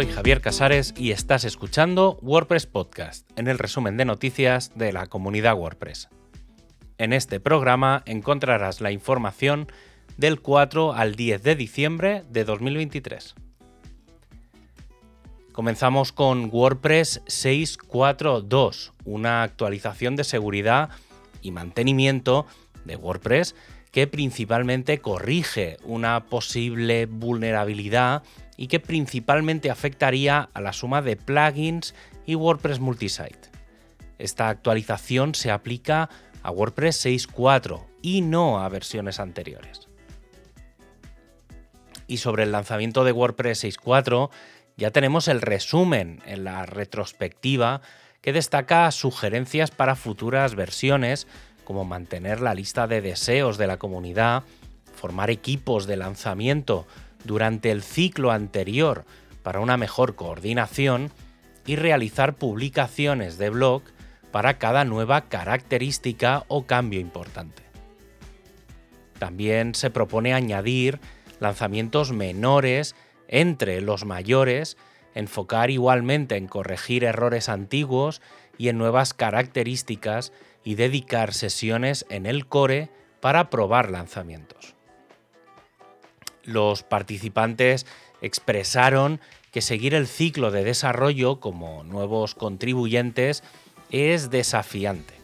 soy Javier Casares y estás escuchando WordPress Podcast, en el resumen de noticias de la comunidad WordPress. En este programa encontrarás la información del 4 al 10 de diciembre de 2023. Comenzamos con WordPress 6.4.2, una actualización de seguridad y mantenimiento de WordPress que principalmente corrige una posible vulnerabilidad y que principalmente afectaría a la suma de plugins y WordPress Multisite. Esta actualización se aplica a WordPress 6.4 y no a versiones anteriores. Y sobre el lanzamiento de WordPress 6.4 ya tenemos el resumen en la retrospectiva que destaca sugerencias para futuras versiones como mantener la lista de deseos de la comunidad, formar equipos de lanzamiento durante el ciclo anterior para una mejor coordinación y realizar publicaciones de blog para cada nueva característica o cambio importante. También se propone añadir lanzamientos menores entre los mayores, enfocar igualmente en corregir errores antiguos y en nuevas características y dedicar sesiones en el core para probar lanzamientos. Los participantes expresaron que seguir el ciclo de desarrollo como nuevos contribuyentes es desafiante.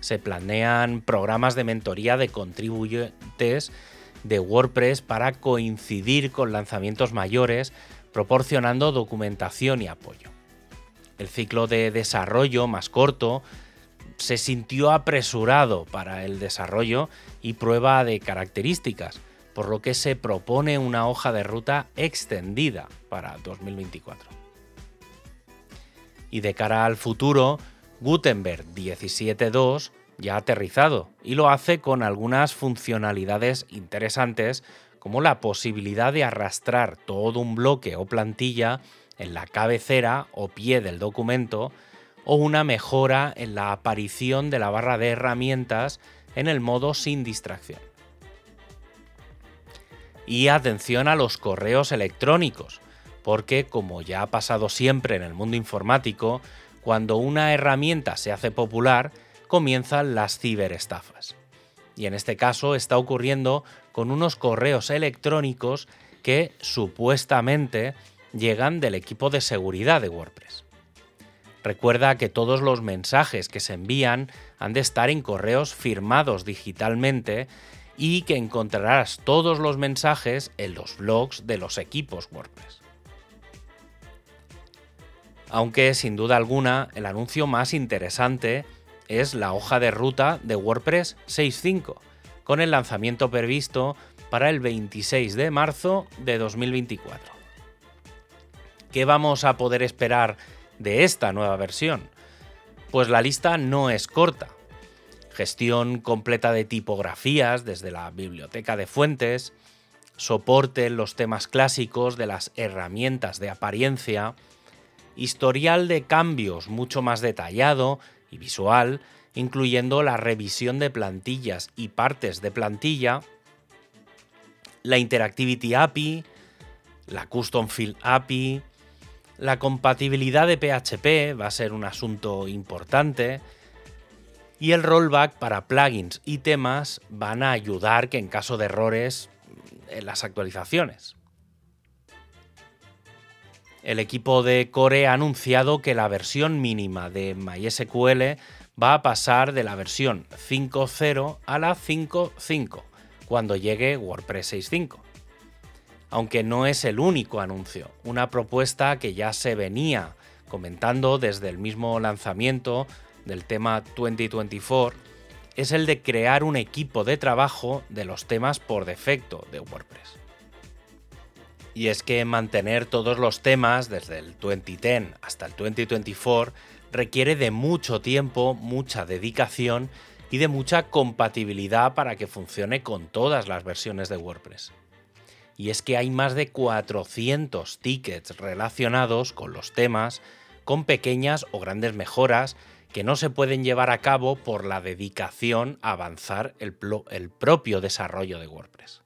Se planean programas de mentoría de contribuyentes de WordPress para coincidir con lanzamientos mayores, proporcionando documentación y apoyo. El ciclo de desarrollo más corto se sintió apresurado para el desarrollo y prueba de características, por lo que se propone una hoja de ruta extendida para 2024. Y de cara al futuro, Gutenberg 17.2 ya ha aterrizado y lo hace con algunas funcionalidades interesantes como la posibilidad de arrastrar todo un bloque o plantilla en la cabecera o pie del documento o una mejora en la aparición de la barra de herramientas en el modo sin distracción. Y atención a los correos electrónicos, porque como ya ha pasado siempre en el mundo informático, cuando una herramienta se hace popular, comienzan las ciberestafas. Y en este caso está ocurriendo con unos correos electrónicos que supuestamente llegan del equipo de seguridad de WordPress. Recuerda que todos los mensajes que se envían han de estar en correos firmados digitalmente y que encontrarás todos los mensajes en los blogs de los equipos WordPress. Aunque sin duda alguna el anuncio más interesante es la hoja de ruta de WordPress 6.5, con el lanzamiento previsto para el 26 de marzo de 2024. ¿Qué vamos a poder esperar de esta nueva versión? Pues la lista no es corta. Gestión completa de tipografías desde la biblioteca de fuentes, soporte en los temas clásicos de las herramientas de apariencia, historial de cambios mucho más detallado y visual, incluyendo la revisión de plantillas y partes de plantilla, la Interactivity API, la Custom Field API, la compatibilidad de PHP va a ser un asunto importante. Y el rollback para plugins y temas van a ayudar que en caso de errores en las actualizaciones. El equipo de Core ha anunciado que la versión mínima de MySQL va a pasar de la versión 5.0 a la 5.5 cuando llegue WordPress 6.5 aunque no es el único anuncio, una propuesta que ya se venía comentando desde el mismo lanzamiento del tema 2024 es el de crear un equipo de trabajo de los temas por defecto de WordPress. Y es que mantener todos los temas desde el 2010 hasta el 2024 requiere de mucho tiempo, mucha dedicación y de mucha compatibilidad para que funcione con todas las versiones de WordPress y es que hay más de 400 tickets relacionados con los temas, con pequeñas o grandes mejoras que no se pueden llevar a cabo por la dedicación a avanzar el, propio desarrollo de WordPress.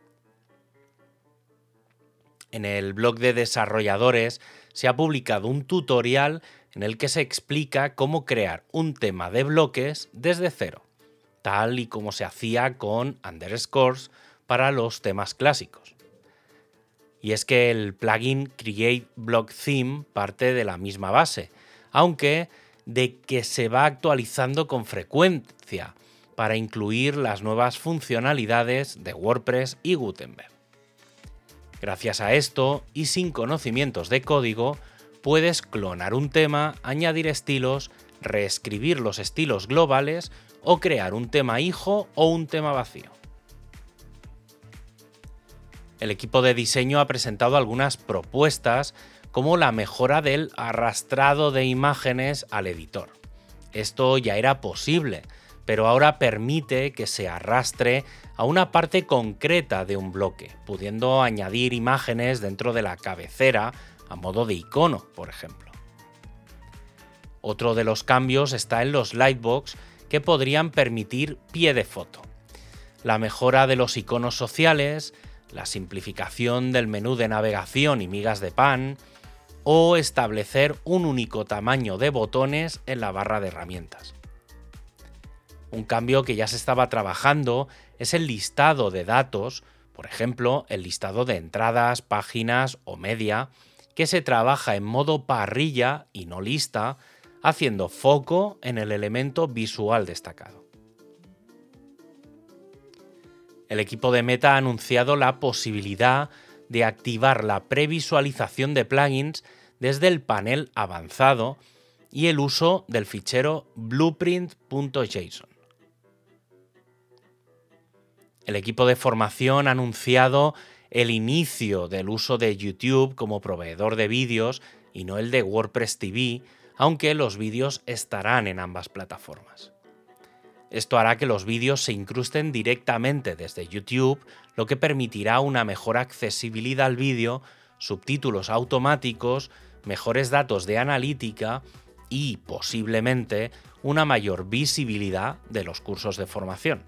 En el blog de desarrolladores se ha publicado un tutorial en el que se explica cómo crear un tema de bloques desde cero, tal y como se hacía con underscores para los temas clásicos. Y es que el plugin Create Block Theme parte de la misma base, aunque de que se va actualizando con frecuencia para incluir las nuevas funcionalidades de WordPress y Gutenberg. Gracias a esto, y sin conocimientos de código, puedes clonar un tema, añadir estilos, reescribir los estilos globales o crear un tema hijo o un tema vacío. El equipo de diseño ha presentado algunas propuestas como la mejora del arrastrado de imágenes al editor. Esto ya era posible, pero ahora permite que se arrastre a una parte concreta de un bloque, pudiendo añadir imágenes dentro de la cabecera a modo de icono, por ejemplo. Otro de los cambios está en los lightbox que podrían permitir pie de foto. La mejora de los iconos sociales, la simplificación del menú de navegación y migas de pan, o establecer un único tamaño de botones en la barra de herramientas. Un cambio que ya se estaba trabajando es el listado de datos, por ejemplo, el listado de entradas, páginas o media, que se trabaja en modo parrilla y no lista, haciendo foco en el elemento visual destacado. El equipo de Meta ha anunciado la posibilidad de activar la previsualización de plugins desde el panel avanzado y el uso del fichero blueprint.json. El equipo de formación ha anunciado el inicio del uso de YouTube como proveedor de vídeos y no el de WordPress TV, aunque los vídeos estarán en ambas plataformas. Esto hará que los vídeos se incrusten directamente desde YouTube, lo que permitirá una mejor accesibilidad al vídeo, subtítulos automáticos, mejores datos de analítica y, posiblemente, una mayor visibilidad de los cursos de formación.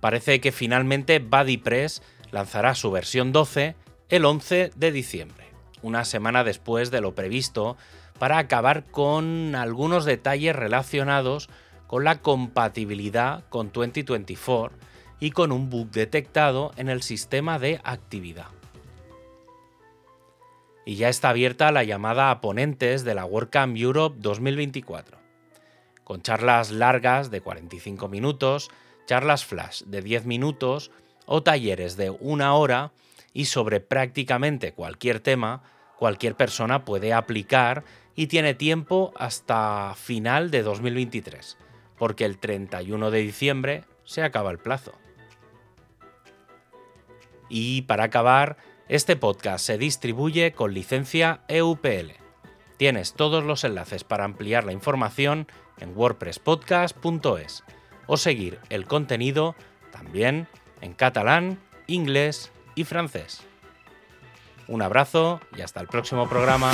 Parece que finalmente BuddyPress lanzará su versión 12 el 11 de diciembre, una semana después de lo previsto para acabar con algunos detalles relacionados con la compatibilidad con 2024 y con un bug detectado en el sistema de actividad. Y ya está abierta la llamada a ponentes de la WordCamp Europe 2024, con charlas largas de 45 minutos, charlas flash de 10 minutos o talleres de una hora y sobre prácticamente cualquier tema, cualquier persona puede aplicar y tiene tiempo hasta final de 2023, porque el 31 de diciembre se acaba el plazo. Y para acabar, este podcast se distribuye con licencia EUPL. Tienes todos los enlaces para ampliar la información en wordpresspodcast.es o seguir el contenido también en catalán, inglés y francés. Un abrazo y hasta el próximo programa.